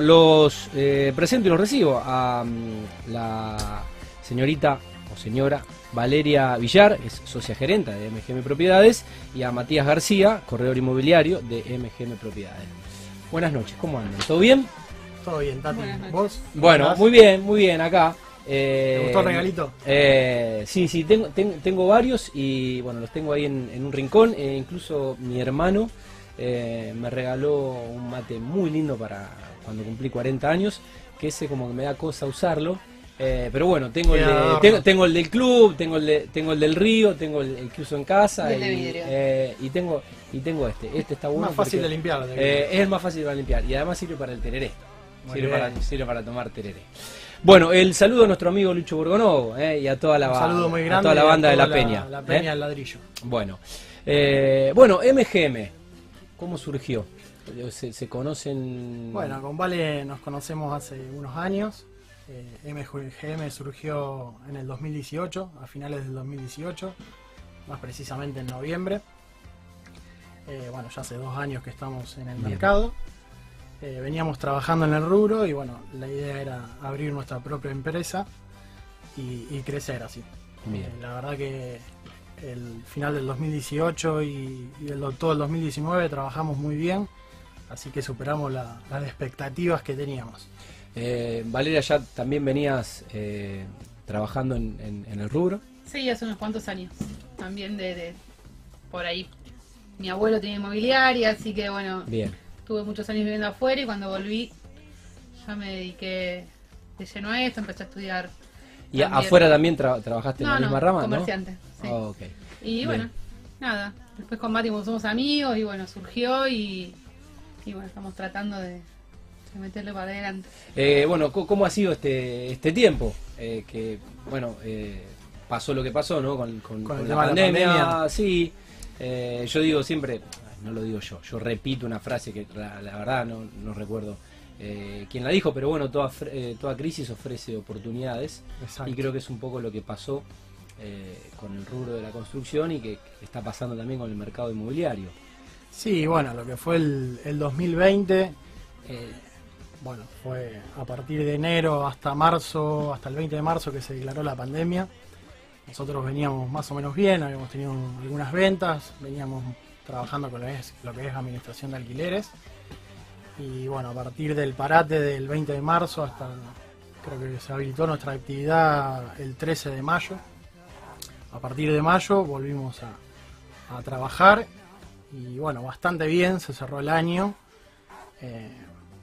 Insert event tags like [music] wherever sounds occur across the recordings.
Los eh, presento y los recibo a mm, la señorita o señora Valeria Villar, es socia gerente de MGM Propiedades, y a Matías García, corredor inmobiliario de MGM Propiedades. Buenas noches, ¿cómo andan? ¿Todo bien? Todo bien, Tati. ¿Vos? Bueno, ¿Estás? muy bien, muy bien acá. Eh, ¿Te gustó el regalito? eh, sí, sí, tengo, ten- tengo varios y bueno, los tengo ahí en, en un rincón. eh, incluso mi hermano eh, me regaló un mate muy lindo para cuando cumplí 40 años, que ese como que me da cosa usarlo. eh, pero bueno, tengo el, de- tengo, tengo el del club, tengo el, de- tengo el del río, tengo el, el que uso en casa Y el de vidrio. eh, y tengo y tengo este. Este está bueno. Más fácil porque, de limpiarlo. te eh, es el más fácil para limpiar y además sirve para el tereré. Sirve para, sirve para tomar tereré. Bueno, el saludo a nuestro amigo Lucho Borgonovo eh, y a toda la, saludo muy a grande. toda la y a banda de la toda Peña. La eh. Peña del ladrillo. Bueno, eh, bueno, MGM, ¿cómo surgió? Se, se conocen. Bueno, con Vale nos conocemos hace unos años. Eh, MGM surgió en el 2018, a finales del 2018, más precisamente en noviembre. Eh, bueno, ya hace dos años que estamos en el Bien. mercado. Eh, veníamos trabajando en el rubro y bueno, la idea era abrir nuestra propia empresa y, y crecer así. Bien. Eh, la verdad que el final del 2018 y, y el, todo el 2019 trabajamos muy bien, así que superamos la- las expectativas que teníamos. Eh, Valeria, ya también venías eh, trabajando en, en- en el rubro. Sí, hace unos cuantos años. También de, de- por ahí. Mi abuelo tiene inmobiliaria, así que bueno, Bien. tuve muchos años viviendo afuera y cuando volví ya me dediqué de lleno a esto, empecé a estudiar. ¿Y También. afuera también tra- trabajaste en la no, misma rama? comerciante. sí. ¿no? Oh, ok. Y bien. bueno, nada. Después con Mati somos amigos y bueno, surgió y, y bueno, estamos tratando de, de meterle para adelante. Eh, bueno, ¿cómo ha sido este, este tiempo? Eh, que, bueno, eh, pasó lo que pasó, ¿no? Con, con- Con el con tema la, de la pandemia. Sí, Eh, yo digo siempre, no lo digo yo, yo repito una frase que la, la verdad no, no recuerdo eh, quién la dijo, pero bueno, toda, eh, toda crisis ofrece oportunidades Exacto. y creo que es un poco lo que pasó eh, con el rubro de la construcción y que está pasando también con el mercado inmobiliario. Sí, bueno, lo que fue el, el 2020, eh, bueno, fue a partir de enero hasta marzo, hasta el 20 de marzo que se declaró la pandemia. Nosotros veníamos más o menos bien, habíamos tenido algunas ventas, veníamos trabajando con lo que es, lo que es administración de alquileres. Y bueno, a partir del parate del 20 de marzo hasta, creo que se habilitó nuestra actividad el 13 de mayo. A partir de mayo volvimos a trabajar y bueno, bastante bien, se cerró el año, eh,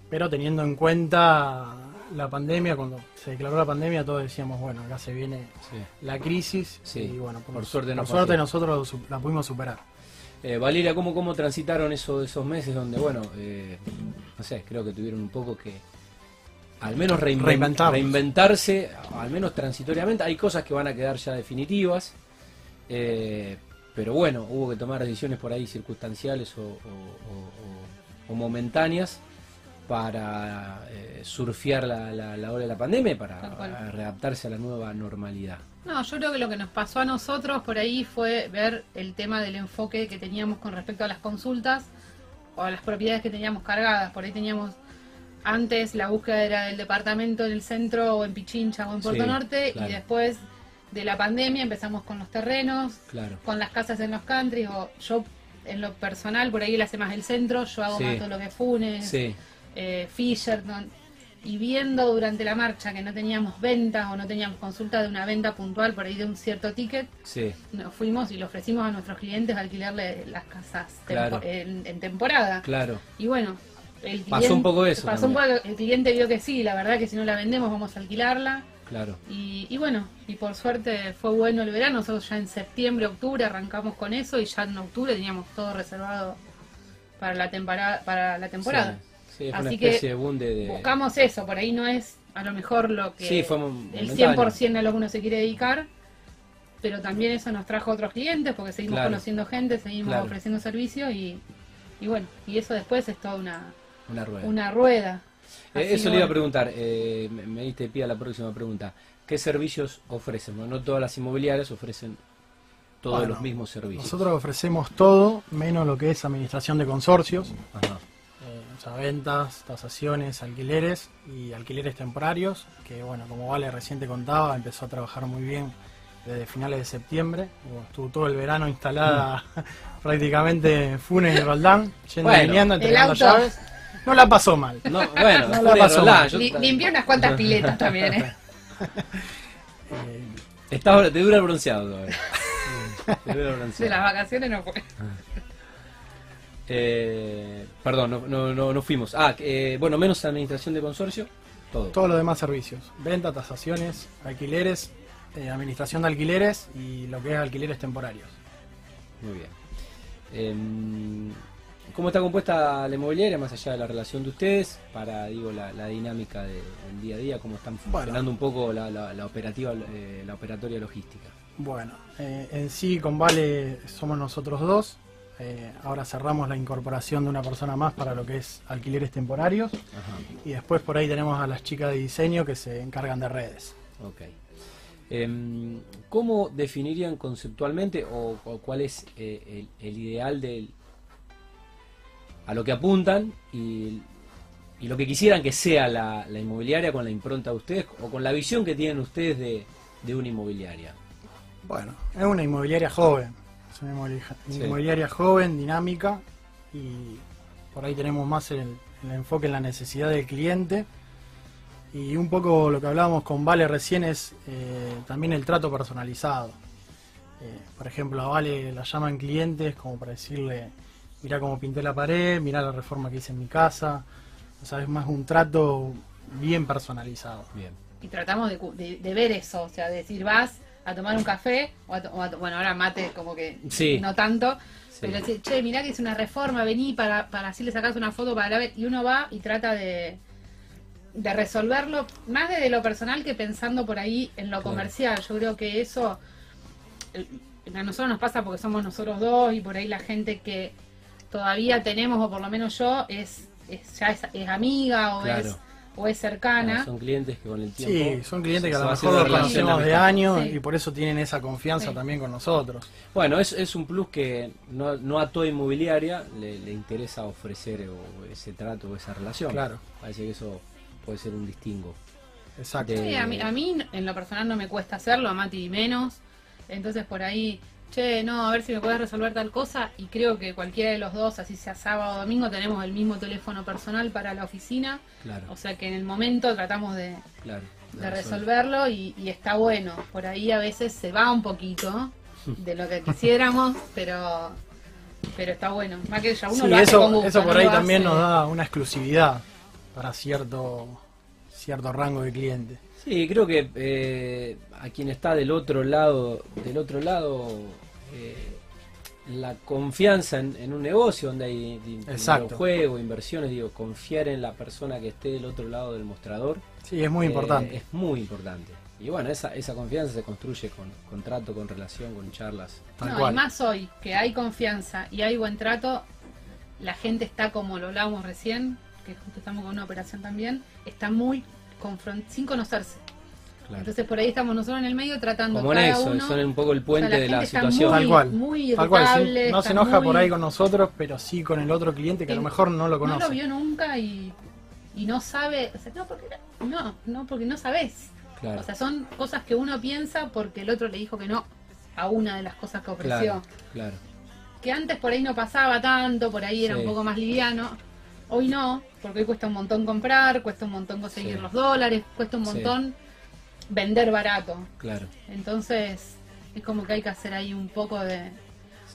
pero teniendo en cuenta la pandemia, cuando se declaró la pandemia todos decíamos, bueno, acá se viene Sí. la crisis Sí, y bueno, por suerte por nosotros la pudimos superar. Eh, Valeria, ¿cómo, ¿cómo transitaron eso, esos meses donde, bueno, eh, no sé, creo que tuvieron un poco que al menos reinventarse, al menos transitoriamente? Hay cosas que van a quedar ya definitivas, eh, pero bueno, hubo que tomar decisiones por ahí circunstanciales o, o- o- o- o momentáneas para eh, surfear la, la- la ola de la pandemia y para readaptarse a la nueva normalidad. No, yo creo que lo que nos pasó a nosotros por ahí fue ver el tema del enfoque que teníamos con respecto a las consultas o a las propiedades que teníamos cargadas. Por ahí teníamos antes la búsqueda era del departamento en el centro o en Pichincha o en Puerto Sí, Norte claro. y después de la pandemia empezamos con los terrenos, Claro. con las casas en los countries o yo en lo personal por ahí él hace más el centro, yo hago Sí. más todo lo que es Funes, Sí, eh, Fisherton, y viendo durante la marcha que no teníamos ventas o no teníamos consulta de una venta puntual por ahí de un cierto ticket, sí, nos fuimos y le ofrecimos a nuestros clientes alquilarle las casas tempo- en, en temporada. claro. Y bueno, el Pasó cliente- un poco eso Pasó un poco, el cliente vio que sí, la verdad que si no la vendemos vamos a alquilarla. Claro. Y, y bueno, y por suerte fue bueno el verano, nosotros ya en septiembre, octubre arrancamos con eso y ya en octubre teníamos todo reservado para la temporada. Para la temporada. Sí, sí, fue una Así que especie de boom de- de- Buscamos eso, por ahí no es a lo mejor lo que Sí, fue el momentáneo. 100% a lo que uno se quiere dedicar, pero también eso nos trajo otros clientes porque seguimos Claro. conociendo gente, seguimos Claro. ofreciendo servicios y, y bueno, y eso después es toda una, una rueda. una rueda. Eh, eso le iba a bueno. preguntar, eh, me, me diste pie a la próxima pregunta. ¿Qué servicios ofrecen? No, No todas las inmobiliarias ofrecen todos Bueno, los mismos servicios. Nosotros ofrecemos todo, menos lo que es administración de consorcios. Ajá. Eh, o sea, ventas, tasaciones, alquileres y alquileres temporarios, que bueno, como Vale recién te contaba, empezó a trabajar muy bien desde finales de septiembre. Bueno, estuvo todo el verano instalada [laughs] prácticamente en Funes y Roldán, yendo Bueno, y viniendo, el entregando auto. llaves. No la pasó mal. No, bueno, No la pasó mal. yo- Li- limpié unas cuantas piletas también, ¿eh? Eh, Está- te dura el bronceado todavía. Te dura el bronceado. De las vacaciones no fue. Eh, perdón, no, no, no, no fuimos. Ah, eh, bueno, menos administración de consorcio, todo. todos los demás servicios, venta, tasaciones, alquileres, eh, administración de alquileres y lo que es alquileres temporarios. Muy bien. ¿Cómo está compuesta la inmobiliaria, más allá de la relación de ustedes, para digo la, la dinámica de- del día a día, cómo están funcionando un poco la, la- la operativa, eh, la operatoria logística? Bueno, eh, en sí con Vale somos nosotros dos. Eh, ahora cerramos la incorporación de una persona más para lo que es alquileres temporarios. Ajá, Y después por ahí tenemos a las chicas de diseño que se encargan de redes. ok. Em, ¿Cómo definirían conceptualmente o, o cuál es eh, el, el ideal del a lo que apuntan y, y lo que quisieran que sea la, la inmobiliaria con la impronta de ustedes o con la visión que tienen ustedes de, de una inmobiliaria? Bueno, es una inmobiliaria joven. Es una inmobiliaria, Sí. inmobiliaria joven, dinámica y por ahí tenemos más el, el enfoque en la necesidad del cliente. Y un poco lo que hablábamos con Vale recién es eh, también el trato personalizado. Eh, por ejemplo, a Vale la llaman clientes como para decirle, mirá cómo pinté la pared, mirá la reforma que hice en mi casa. O sea, es más un trato bien personalizado. Bien. Y tratamos de, cu- de- de ver eso, o sea, de decir, vas a tomar un café, o a o a bueno, ahora mate como que Sí. no tanto, Sí. pero decir, che, mirá que es una reforma, vení para, para así le sacas una foto para la ver, y uno va y trata de, de resolverlo, más desde lo personal que pensando por ahí en lo comercial. Yo creo que eso a nosotros nos pasa porque somos nosotros dos y por ahí la gente que todavía tenemos, o por lo menos yo, es, es ya es, es amiga o Claro. es o es cercana. Son clientes que con el Sí, tiempo. son clientes que a lo mejor conocemos de años Sí. y por eso tienen esa confianza Sí. también con nosotros. Bueno, es, es un plus que no, no a toda inmobiliaria le, le interesa ofrecer o ese trato o esa relación. Claro. Parece que eso puede ser un distingo. Exacto. De- Sí, a mí, a mí en lo personal no me cuesta hacerlo, a Mati menos. Entonces por ahí, che, no, a ver si me puedes resolver tal cosa. Y creo que cualquiera de los dos, así sea sábado o domingo, tenemos el mismo teléfono personal para la oficina. Claro, O sea que en el momento tratamos de, claro. de resolverlo y, y está bueno. Por ahí a veces se va un poquito de lo que quisiéramos, [laughs] pero pero está bueno. Más que ya uno Sí, lo hace con eso, gusto, eso no por ahí también hace- nos da una exclusividad para cierto cierto rango de clientes. Sí, creo que eh, a quien está del otro lado, del otro lado, eh, la confianza en, en un negocio donde hay dinero, juego, inversiones, digo, confiar en la persona que esté del otro lado del mostrador Sí, es muy eh, importante. es muy importante. Y bueno, esa, esa confianza se construye con contrato, con relación, con charlas. Tal no, cual. y más hoy, que hay confianza y hay buen trato, la gente está como lo hablábamos recién, que justo estamos con una operación también, está muy confront sin conocerse. Claro. Entonces por ahí estamos nosotros en el medio tratando Como en eso, uno. son un poco el puente o sea, la de la situación. muy- Tal cual. muy Tal cual, sí. No se enoja muy- por ahí con nosotros, pero sí con el otro cliente que a lo mejor no lo No conoce. lo vio nunca y, y no sabe, o sea, no porque no, no porque no sabes. Claro, O sea, son cosas que uno piensa porque el otro le dijo que no a una de las cosas que ofreció. claro, claro. que antes por ahí no pasaba tanto, por ahí era Sí. un poco más liviano. Hoy no, porque hoy cuesta un montón comprar, cuesta un montón conseguir Sí. los dólares, cuesta un Sí. montón vender barato. Claro, Entonces, es como que hay que hacer ahí un poco de,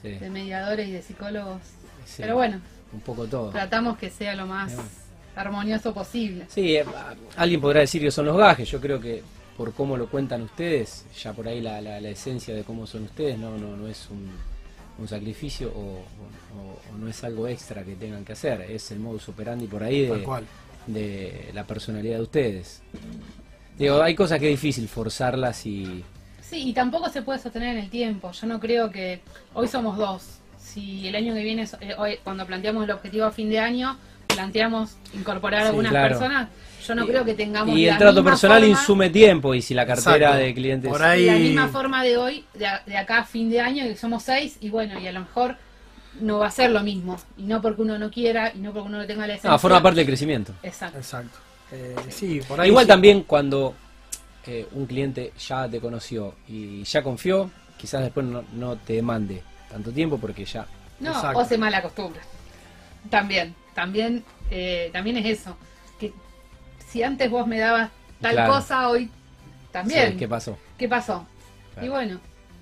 sí, de mediadores y de psicólogos. sí. Pero bueno, Un poco todo. tratamos que sea lo más Bien. armonioso posible. Sí, eh, alguien podrá decir que son los gajes. Yo creo que por cómo lo cuentan ustedes, ya por ahí la, la- la esencia de cómo son ustedes no, no, no es un, un sacrificio o, o- o no es algo extra que tengan que hacer. Es el modus operandi por ahí de, cual. de la personalidad de ustedes. Digo, hay cosas que es difícil forzarlas y... Sí, y tampoco se puede sostener en el tiempo. Yo no creo que hoy somos dos. Si el año que viene, eh, hoy, cuando planteamos el objetivo a fin de año, planteamos incorporar Sí, algunas claro. personas, yo no Y- creo que tengamos Y la el trato misma personal forma- insume tiempo y si la cartera Exacto. de clientes... Por ahí- la misma forma de hoy, de, a- de acá a fin de año, que somos seis, y bueno, y a lo mejor no va a ser lo mismo. Y no porque uno no quiera y no porque uno no tenga la esencia. Ah, forma parte del crecimiento. Exacto. Exacto. Eh, sí, por ahí Igual sí. también cuando eh, un cliente ya te conoció y ya confió, quizás después no, no te demande tanto tiempo porque ya... No, Exacto. o se mala acostumbra. También, también, eh, también es eso. Que si antes vos me dabas tal Claro. cosa, hoy también. Sí, ¿Qué pasó? ¿Qué pasó? Claro. Y bueno,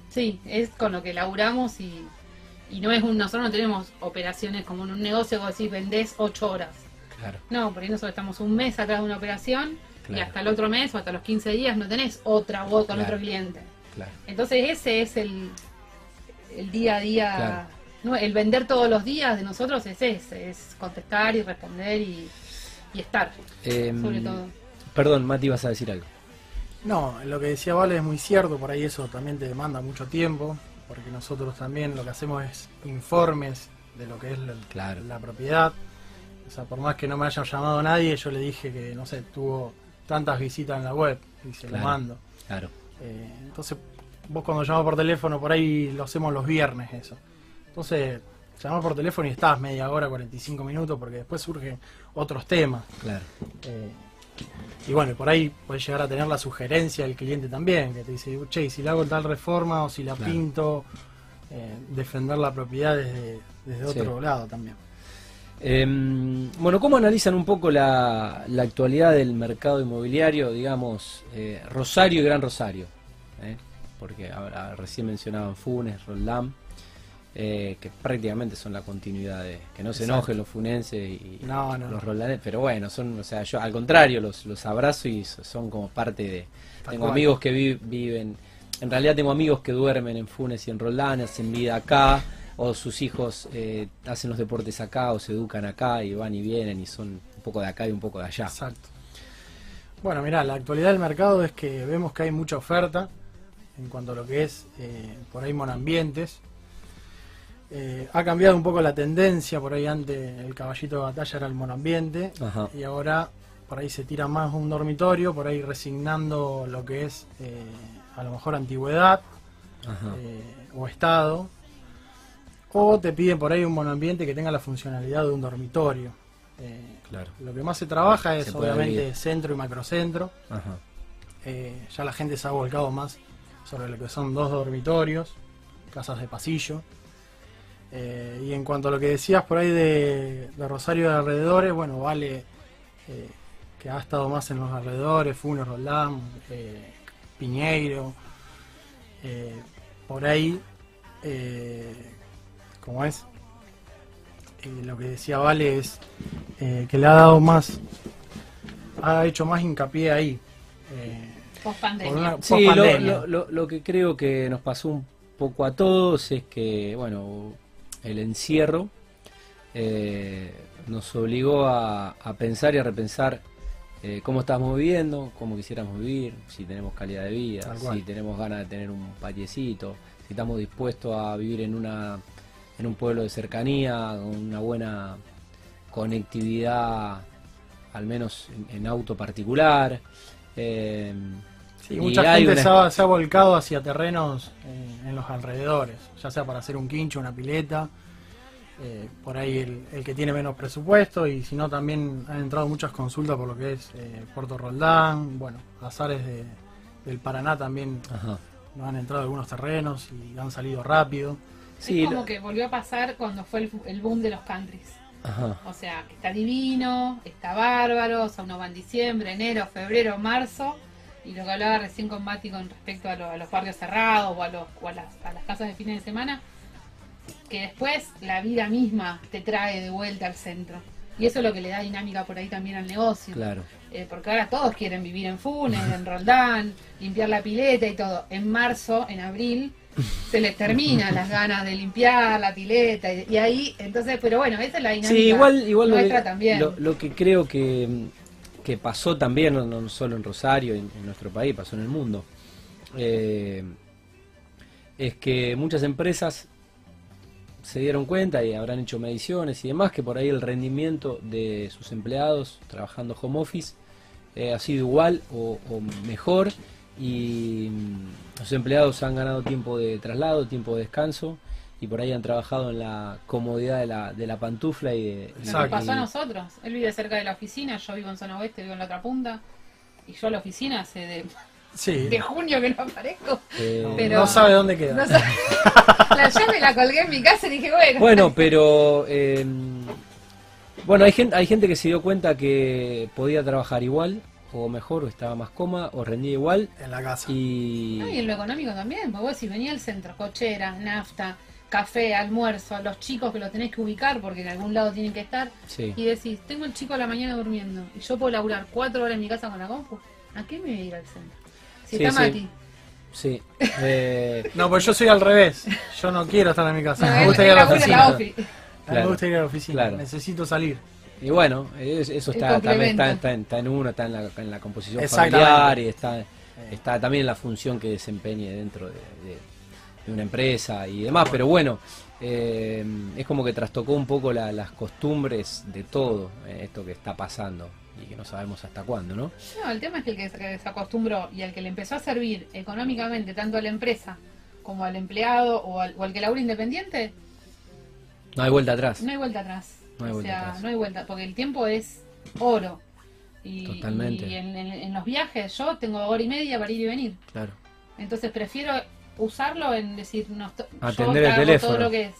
sí, es con lo que laburamos y, y no es un, nosotros no tenemos operaciones como en un negocio que vos decís vendés ocho horas. Claro. No, por ahí nosotros estamos un mes atrás de una operación y hasta el otro mes o hasta los 15 días no tenés otra voz con Claro. otro cliente. Claro. Entonces ese es el, el día a día, Claro. no, el vender todos los días de nosotros es ese, es contestar y responder y, y estar, Em, sobre todo. Perdón, Mati, vas a decir algo. No, lo que decía Vale es muy cierto, por ahí eso también te demanda mucho tiempo, porque nosotros también lo que hacemos es informes de lo que es la, Claro. la propiedad. O sea, por más que no me haya llamado nadie, yo le dije que, no sé, tuvo tantas visitas en la web y se Claro. lo mando. Claro. Eh, entonces, vos cuando llamás por teléfono, por ahí lo hacemos los viernes eso. Entonces, llamás por teléfono y estás media hora, 45 minutos, porque después surgen otros temas. Claro. Eh, y bueno, por ahí puedes llegar a tener la sugerencia del cliente también, que te dice, che, si le hago tal reforma o si la Claro. pinto, eh, defender la propiedad desde, desde Sí. otro lado también. Em, bueno, ¿cómo analizan un poco la, la actualidad del mercado inmobiliario, digamos, eh, Rosario y Gran Rosario? ¿eh? Porque ahora recién mencionaban Funes, Roldán, eh, que prácticamente son la continuidad de que no se Exacto. enojen los funenses y No, no. los roldanes, pero bueno, son, o sea, yo al contrario, los, los abrazo y so- son como parte de... Tal tengo cual. amigos que vi- viven, en realidad tengo amigos que duermen en Funes y en Roldán, hacen vida acá, o sus hijos eh, hacen los deportes acá o se educan acá y van y vienen y son un poco de acá y un poco de allá. Exacto. Bueno, mira, la actualidad del mercado es que vemos que hay mucha oferta en cuanto a lo que es eh, por ahí monambientes. Eh, ha cambiado un poco la tendencia, por ahí antes el caballito de batalla era el monambiente Ajá. y ahora por ahí se tira más un dormitorio, por ahí resignando lo que es eh, a lo mejor antigüedad eh, o estado. O te piden por ahí un monoambiente que tenga la funcionalidad de un dormitorio. Eh, Claro. lo que más se trabaja es Se obviamente vivir. centro y macrocentro. Ajá. Eh, ya la gente se ha volcado más sobre lo que son dos dormitorios, casas de pasillo. Eh, y en cuanto a lo que decías por ahí de, de Rosario de alrededores, bueno, vale eh, que ha estado más en los alrededores, Funes, Roldán, eh, Piñeiro, eh, por ahí, eh, como es, eh, lo que decía Vale es eh, que le ha dado más, ha hecho más hincapié ahí. eh, Post pandemia. una Sí, lo, pospandemia. lo- lo- lo que creo que nos pasó un poco a todos es que, bueno, el encierro eh, nos obligó a, a pensar y a repensar eh, cómo estamos viviendo, cómo quisiéramos vivir, si tenemos calidad de vida, si tenemos ganas de tener un patiecito, si estamos dispuestos a vivir en una en un pueblo de cercanía, con una buena conectividad, al menos en, en auto particular. eh, Sí, y mucha gente una- se, ha, se ha volcado hacia terrenos eh, en los alrededores, ya sea para hacer un quincho, una pileta, eh, por ahí el, el que tiene menos presupuesto y si no también han entrado muchas consultas por lo que es Puerto Roldán, bueno, Azares de, del Paraná también Ajá. nos han entrado algunos terrenos y han salido rápido. Sí, es como lo- que volvió a pasar cuando fue el, el boom de los countries. Ajá. O sea, que está divino, está bárbaro, o sea, uno va en diciembre, enero, febrero, marzo, y lo que hablaba recién con Mati con respecto a, lo- a los barrios cerrados o, a, los, o a, las, a las casas de fines de semana, que después la vida misma te trae de vuelta al centro. Y eso es lo que le da dinámica por ahí también al negocio. Claro. Eh, porque ahora todos quieren vivir en Funes, en Roldán, [laughs] limpiar la pileta y todo. En marzo, en abril, se les terminan las ganas de limpiar la pileta y, y ahí, entonces, pero bueno, esa es la dinámica Sí, igual, igual lo, nuestra que, también. lo, lo que creo que, que pasó también, no, no solo en Rosario, en, en nuestro país, pasó en el mundo, eh, es que muchas empresas se dieron cuenta y habrán hecho mediciones y demás que por ahí el rendimiento de sus empleados trabajando home office eh, ha sido igual o, o mejor y mm, los empleados han ganado tiempo de traslado, tiempo de descanso y por ahí han trabajado en la comodidad de la, de la pantufla y de... Que pasó a nosotros. Él vive cerca de la oficina, yo vivo en zona oeste, vivo en la otra punta. Y yo a la oficina hace de, Sí. de junio que no aparezco. eh, Pero- No sabe dónde queda. No sé. [laughs] la llave la colgué en mi casa y dije, bueno. Bueno, pero... eh, bueno, hay gente, hay gente que se dio cuenta que podía trabajar igual, o mejor, o estaba más cómoda, o rendía igual, En la casa. y... No, y en lo económico también, porque vos si venía al centro, cochera, nafta, café, almuerzo, los chicos que los tenés que ubicar porque en algún lado tienen que estar, Sí. y decís, tengo el chico a la mañana durmiendo y yo puedo laburar cuatro horas en mi casa con la compu, ¿a qué me voy a ir al centro? Si Sí, está sí. Mati. Sí. Eh, [laughs] No, pues yo soy al revés. Yo no quiero estar en mi casa. No, me gusta ir a la oficina. la A. Claro. Me gusta ir a la oficina. Claro. Necesito salir. Y bueno, es- eso está, también está, está en, está en uno, está en la, en la composición familiar y está, está también en la función que desempeñe dentro de, de- de una empresa y demás. Pero bueno, eh, es como que trastocó un poco la- las costumbres de todo eh, esto que está pasando y que no sabemos hasta cuándo, ¿no? No, el tema es que el que se- que se acostumbró y al que le empezó a servir económicamente tanto a la empresa como al empleado o al, o al que labura independiente, No hay vuelta atrás. no hay vuelta atrás. No hay o vuelta sea, atrás. no hay vuelta, porque el tiempo es oro. Y, Totalmente. y en, en- en los viajes yo tengo hora y media para ir y venir. Claro. Entonces prefiero usarlo en decir, no, Atender yo el teléfono. todo lo que es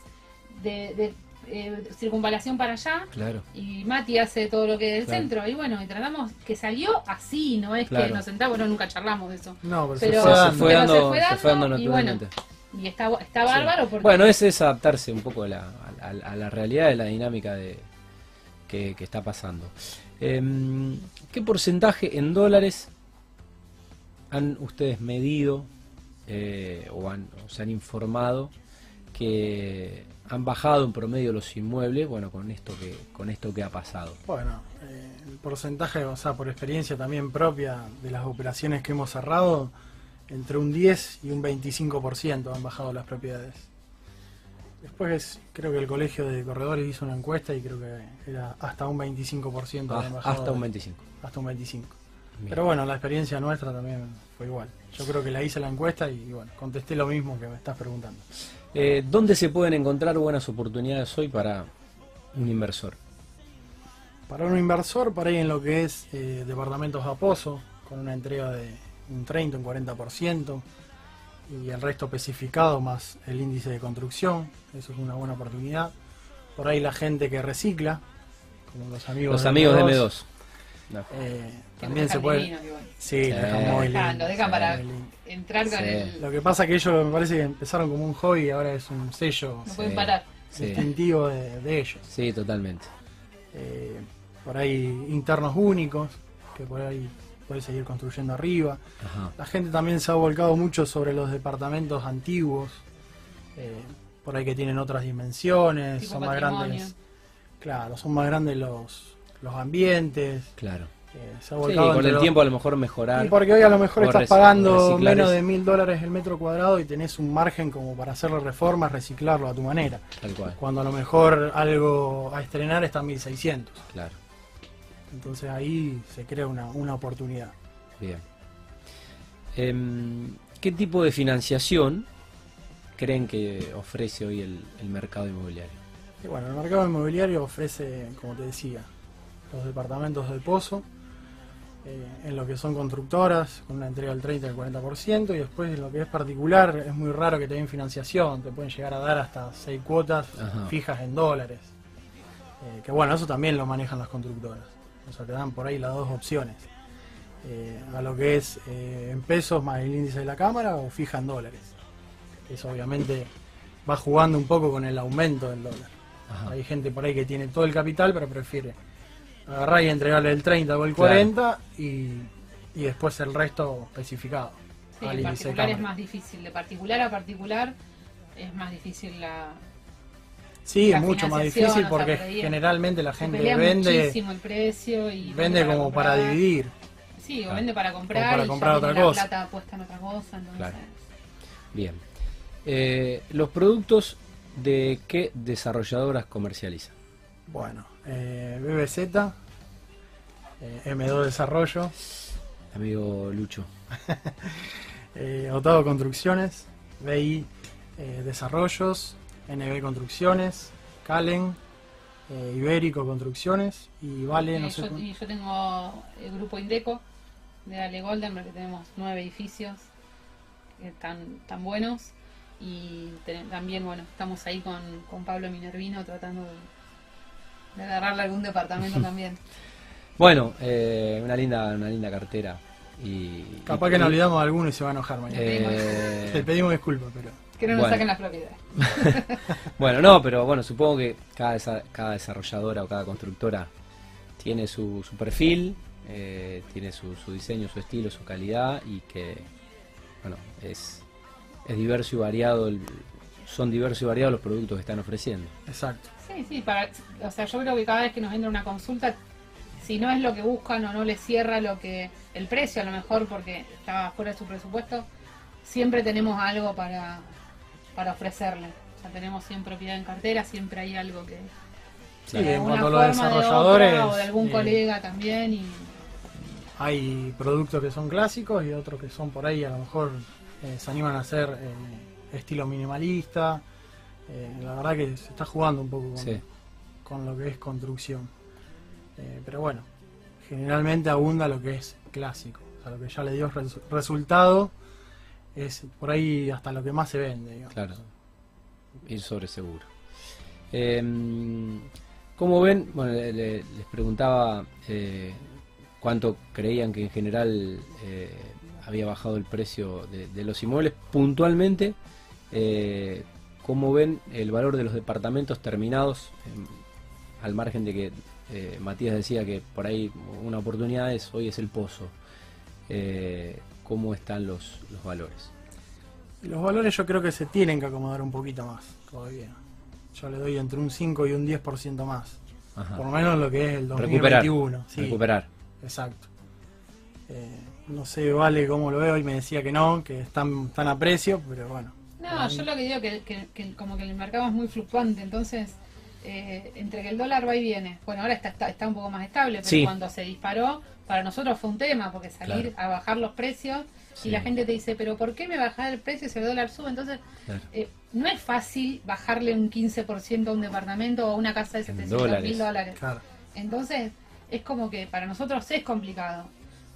de, de, eh, circunvalación para allá Claro. y Mati hace todo lo que es del Claro. centro. Y bueno, y tratamos que salió así, no es Claro. que nos sentamos, bueno, nunca charlamos de eso. No, pero, Pero- se fue Se, fue dando, se fue dando y bueno. Y está, está bárbaro porque Bueno, es, es adaptarse un poco a la, a, a- la realidad de la dinámica de, que, que está pasando. Em, ¿Qué porcentaje en dólares han ustedes medido eh, o, han, o se han informado que han bajado en promedio los inmuebles? Bueno, con esto que con esto que ha pasado. Bueno, eh, el porcentaje, o sea, por experiencia también propia de las operaciones que hemos cerrado, entre un 10 y un 25% han bajado las propiedades. Después creo que el colegio de corredores hizo una encuesta y creo que era hasta un 25% Ah, hasta un de- 25. hasta un 25. Bien. Pero bueno, la experiencia nuestra también fue igual. Yo creo que la hice la encuesta y bueno, contesté lo mismo que me estás preguntando. Eh, ¿Dónde se pueden encontrar buenas oportunidades hoy para un inversor? Para un inversor, por ahí en lo que es eh, departamentos a pozo, con una entrega de un 30, un 40%, y el resto especificado más el índice de construcción, eso es una buena oportunidad. Por ahí la gente que recicla, como los amigos Los de amigos de M2, M2. No. eh, que también se puede... divino. Sí, Sí. lo dejan muy Dejan, lindo, lo dejan sí, para entrar con Sí. el... Lo que pasa que ellos me parece que empezaron como un hobby y ahora es un sello No pueden Sí. parar. Sí, distintivo de, de ellos. sí, totalmente. Eh, por ahí internos únicos, que por ahí puede seguir construyendo arriba. Ajá. La gente también se ha volcado mucho sobre los departamentos antiguos, eh, por ahí que tienen otras dimensiones, Tipo son más grandes. Claro, son más grandes los, los ambientes. Claro. eh, se ha Sí, volcado con el los- tiempo a lo mejor mejorar. Y porque hoy a lo mejor estás pagando menos de mil dólares el metro cuadrado y tenés un margen como para hacerle reformas, reciclarlo a tu manera. Tal cual, Cuando a lo mejor algo a estrenar está en 1600. claro. Entonces ahí se crea una, una oportunidad. Bien. Em, ¿Qué tipo de financiación creen que ofrece hoy el, el mercado inmobiliario? Y bueno, el mercado inmobiliario ofrece, como te decía, los departamentos de pozo, eh, en lo que son constructoras, con una entrega del 30 al 40%, y después en lo que es particular, es muy raro que te den financiación, te pueden llegar a dar hasta 6 cuotas Ajá. fijas en dólares. Eh, que bueno, eso también lo manejan las constructoras. O sea, te dan por ahí las dos opciones. Eh, a lo que es eh, en pesos más el índice de la cámara o fija en dólares. Eso obviamente va jugando un poco con el aumento del dólar. Ajá. Hay gente por ahí que tiene todo el capital, pero prefiere agarrar y entregarle el 30 o el Claro. 40 y, y después el resto especificado Sí, al índice de particular es cámara. más difícil. De particular a particular es más difícil la... Sí, la es mucho más difícil porque generalmente la gente vende muchísimo el precio y vende como para dividir. Sí, o Claro. vende para comprar para y comprar otra la cosa. plata puesta en otra cosa. Entonces, Claro. Bien. Eh, ¿Los productos de qué desarrolladoras comercializan? Bueno, eh, BBZ, eh, M2 Desarrollo, Amigo Lucho. [laughs] eh, Otado Construcciones, BI eh, Desarrollos, NB Construcciones, Calen, eh, Ibérico Construcciones y Vale, Eh, no sé. yo, y yo tengo el grupo Indeco de Ale Goldenberg, que tenemos nueve edificios que están tan buenos. Y te- también, bueno, estamos ahí con, con Pablo Minervino tratando de, de agarrarle algún departamento [laughs] también. Bueno, eh, una linda una linda cartera. Y, Capaz y- que nos olvidamos de alguno y se va a enojar mañana. eh, Le pedimos disculpas, pero. Que no nos Bueno. saquen las [laughs] propiedades. Bueno, no, pero bueno, supongo que cada, desa- cada desarrolladora o cada constructora tiene su, su perfil, eh, tiene su, su diseño, su estilo, su calidad y que, bueno, es, es diverso y variado, el- son diversos y variados los productos que están ofreciendo. Exacto. Sí, sí, para, o sea, yo creo que cada vez que nos entra una consulta, si no es lo que buscan o no les cierra lo que el precio a lo mejor porque está fuera de su presupuesto, siempre tenemos algo para, para ofrecerle. Sea, tenemos siempre propiedad en cartera, siempre hay algo que Sí, de en alguna cuanto a los forma, de desarrolladores. otra, o de algún eh, colega también y Hay productos que son clásicos y otros que son por ahí, a lo mejor eh, se animan a hacer eh, estilo minimalista. Eh, la verdad que se está jugando un poco con, Sí. con lo que es construcción. Eh, pero bueno, generalmente abunda lo que es clásico. O sea, lo que ya le dio res- resultado es por ahí hasta lo que más se vende. digamos. Claro. Ir sobre seguro. Eh, ¿Cómo ven? Bueno, le- le- les preguntaba eh, cuánto creían que en general eh, había bajado el precio de, los inmuebles. Puntualmente, eh, ¿cómo ven el valor de los departamentos terminados? em, al margen de que Matías decía que por ahí una oportunidad es hoy es el pozo. ¿Cómo están los, los valores? Los valores yo creo que se tienen que acomodar un poquito más todavía. Yo le doy entre un 5 y un 10% más. Ajá. Por lo menos lo que es el Recuperar. 2021. Sí, Recuperar. exacto. Eh, no sé, Vale, cómo lo veo y me decía que no, que están, están a precio, pero bueno. No, yo lo que digo que, que, que como que el mercado es muy fluctuante, entonces eh, entre que el dólar va y viene, bueno, ahora está, está, está un poco más estable, pero Sí. cuando se disparó, para nosotros fue un tema, porque salir Claro. a bajar los precios Sí. y la gente te dice, pero ¿por qué me bajar el precio si el dólar sube? Entonces, Claro. eh, no es fácil bajarle un 15% a un departamento o a una casa de En 700 dólares. mil dólares. Claro. Entonces, es como que para nosotros es complicado.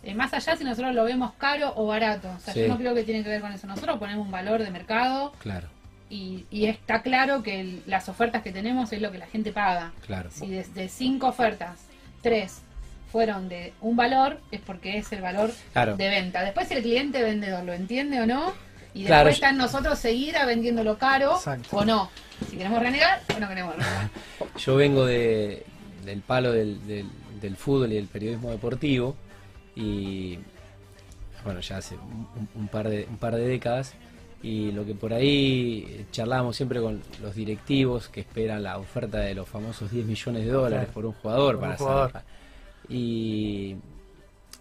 Eh, más allá si nosotros lo vemos caro o barato. O sea, Sí. yo no creo que tiene que ver con eso. Nosotros ponemos un valor de mercado Claro, y, y está claro que el- las ofertas que tenemos es lo que la gente paga. claro. Si de, de cinco ofertas, tres fueron de un valor, es porque es el valor Claro. de venta. Después si el cliente vendedor lo entiende o no, y Claro, después está en nosotros seguir a vendiéndolo caro Exacto. o no. Si queremos renegar o no queremos renegar. Yo vengo de, del palo del, del, del fútbol y del periodismo deportivo y bueno, ya hace un, un par de, un par de décadas y lo que por ahí charlábamos siempre con los directivos que esperan la oferta de los famosos 10 millones de dólares Claro. por un jugador Por para un jugador. y,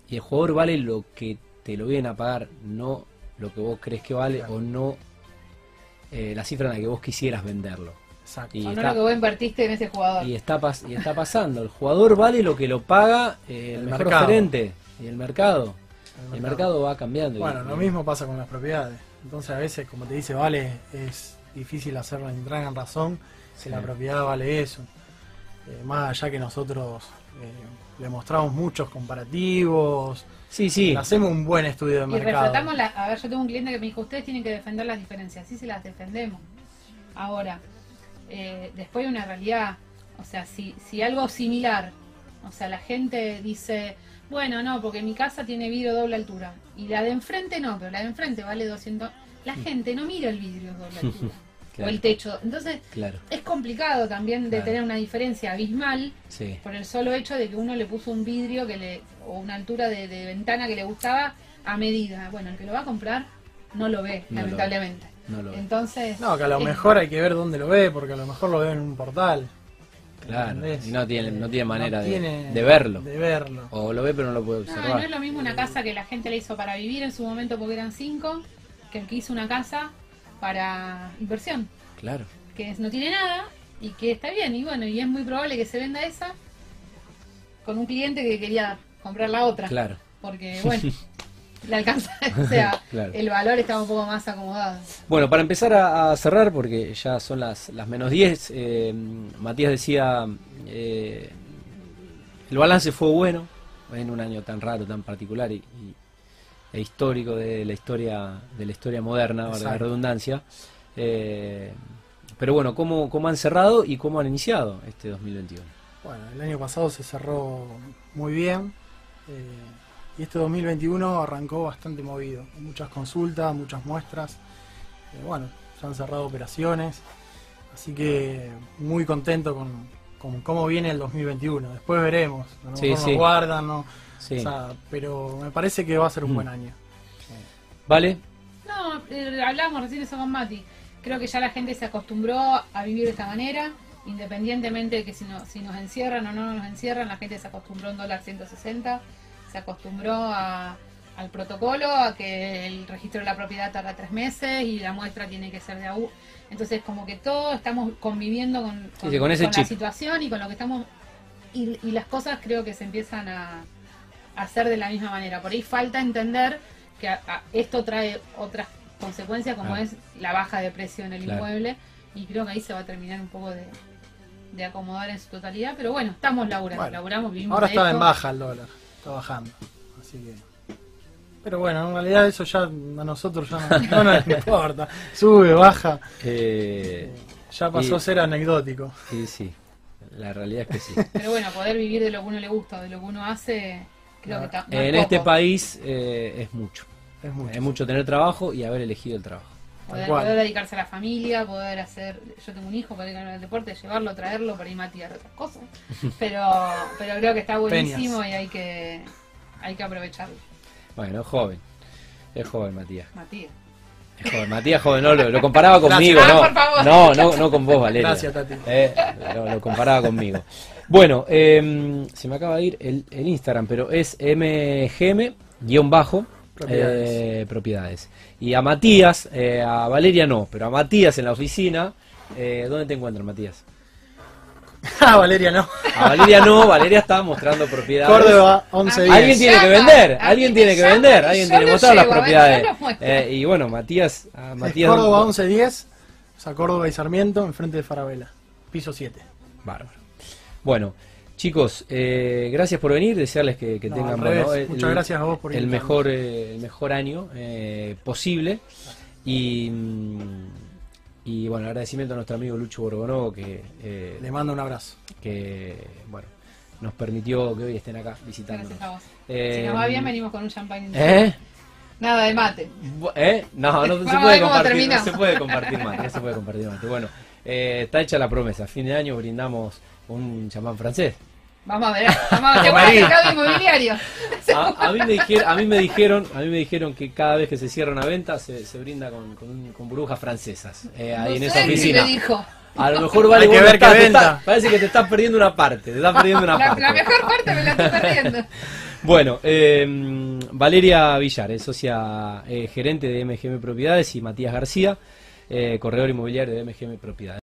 y el jugador vale lo que te lo vienen a pagar, no lo que vos crees que vale Claro. o no eh, la cifra en la que vos quisieras venderlo. Exacto. Y o no está- lo que vos invertiste en ese jugador. y está, pas- y está pasando. El jugador vale lo que lo paga eh, el, El mejor mercado. gerente y el mercado. El El mercado. va cambiando. y- Bueno, lo y- mismo pasa con las propiedades. Entonces a veces, como te dice Vale, es difícil hacerlo entrar en razón si Sí. la propiedad vale eso. Eh, más allá que nosotros eh, le mostramos muchos comparativos, Sí, sí. hacemos un buen estudio de Y mercado. reflotamos la, a ver, yo tengo un cliente que me dijo, ustedes tienen que defender las diferencias, sí se las defendemos. Ahora, eh, después hay una realidad, o sea, si, si algo similar, o sea, la gente dice, bueno, no, porque mi casa tiene vidrio doble altura, y la de enfrente no, pero la de enfrente vale 200, la gente no mira el vidrio doble altura, [laughs] Claro. o el techo, entonces Claro, es complicado también de Claro. tener una diferencia abismal sí. por el solo hecho de que uno le puso un vidrio que le o una altura de, de ventana que le gustaba a medida. Bueno, el que lo va a comprar no lo ve, No lo lamentablemente. No lo Entonces, No, que a lo es- mejor hay que ver dónde lo ve, porque a lo mejor lo ve en un portal. Claro. ¿entendés? Y no tiene, no tiene manera No de, tiene de verlo. De verlo. O lo ve pero no lo puede no, observar. no es lo mismo una casa que la gente le hizo para vivir en su momento porque eran cinco, que el que hizo una casa para inversión, Claro. que es- no tiene nada y que está bien. Y bueno, y es muy probable que se venda esa con un cliente que quería comprar la otra. Claro. Porque, bueno, [laughs] le alcanza, [laughs] o sea, [laughs] Claro. el valor está un poco más acomodado. Bueno, para empezar a, a cerrar, porque ya son las, las menos 10, eh, Matías decía, eh, el balance fue bueno en un año tan raro, tan particular y, y- e histórico de la historia de la historia moderna, valga la redundancia. Eh, pero bueno, ¿cómo, ¿cómo han cerrado y cómo han iniciado este 2021? Bueno, el año pasado se cerró muy bien eh, y este 2021 arrancó bastante movido. Muchas consultas, muchas muestras. Eh, bueno, se han cerrado operaciones, así que muy contento con, con cómo viene el 2021. Después veremos, a lo Sí, mejor sí. nos guardan, ¿no? Sí. O sea, pero me parece que va a ser un Mm. buen año. ¿Vale? No, eh, hablamos recién eso con Mati. Creo que ya la gente se acostumbró a vivir de esta manera, independientemente de que si, no, si nos encierran o no nos encierran, la gente se acostumbró a un dólar 160, se acostumbró a- al protocolo, a que el registro de la propiedad tarda tres meses y la muestra tiene que ser de AU. Entonces, como que todos estamos conviviendo con, con, sí, con ese la situación y con lo que estamos. Y, y las cosas creo que se empiezan a, a hacer de la misma manera. Por ahí falta entender que a- a- esto trae otras consecuencias como Ah. es la baja de precio en el Claro. inmueble y creo que ahí se va a terminar un poco de, de acomodar en su totalidad pero bueno estamos laburando Bueno, laburamos vivimos Ahora de está esto. en baja el dólar, está bajando. Así que. Pero bueno, en realidad eso ya a nosotros ya no, no nos [laughs] importa. Sube, baja. Eh, Ya pasó Y- a ser anecdótico. sí, sí, la realidad es que sí. pero bueno poder vivir de lo que uno le gusta de lo que uno hace creo que está no es en este país eh, es mucho. Es mucho. Es mucho tener trabajo y haber elegido el trabajo. Poder, dedicarse a la familia, poder hacer. Yo tengo un hijo, poder ir al deporte, llevarlo, traerlo, por ahí Mati hacer otras cosas. [laughs] Pero, pero creo que está buenísimo Peñas. y hay que, hay que aprovecharlo. Bueno, es joven. Es joven, Matías. Matías. Es joven. Matías joven, no, lo, lo comparaba conmigo, Ah, no. No, no, no con vos, Valeria. Gracias, Tati. Eh, lo, lo comparaba conmigo. Bueno, eh, se me acaba de ir el, el Instagram, pero es mgm-bajo Propiedades. eh, propiedades. Y a Matías, eh, a Valeria no, pero a Matías en la oficina, eh, ¿dónde te encuentras, Matías? [laughs] Ah, Valeria no. A Valeria no, Valeria está mostrando propiedades. Córdoba 1110. Alguien tiene que vender, a alguien tiene que vender, y alguien tiene que mostrar las a propiedades. Eh, y bueno, Matías, a Matías Córdoba 1110, o sea, Córdoba y Sarmiento, enfrente de Farabela. Piso 7. Bárbaro. Bueno, chicos, eh, gracias por venir, desearles que, que No, tengan bueno, revés. Muchas gracias a vos por el invitarnos. mejor, eh, el mejor año eh, posible. Y, mm, y bueno, agradecimiento a nuestro amigo Lucho Borgonovo que, eh, Le mando un abrazo. que bueno, nos permitió que hoy estén acá visitándonos. Gracias a vos. Eh, si nos va bien, venimos con un champagne. ¿Eh? Nada de mate. ¿Eh? No, no, se [laughs] puede compartir, no se puede compartir mate, no se puede compartir mate. Bueno, eh, está hecha la promesa. A fin de año brindamos un champán francés. Vamos a ver. Vamos a ver. [laughs] El mercado inmobiliario. A, a mí me dijeron, a mí me dijeron, a mí me dijeron que cada vez que se cierra una venta se, se brinda con, con, un- con burbujas francesas eh, ahí No en sé esa oficina. dijo. A lo mejor vale Hay que ver estás- qué venta. estás- parece que te estás perdiendo una parte, te estás perdiendo una La, parte. la mejor parte me la estoy perdiendo. [laughs] Bueno, eh, Valeria Villar, es socia eh, gerente de MGM Propiedades y Matías García, eh, corredor inmobiliario de MGM Propiedades.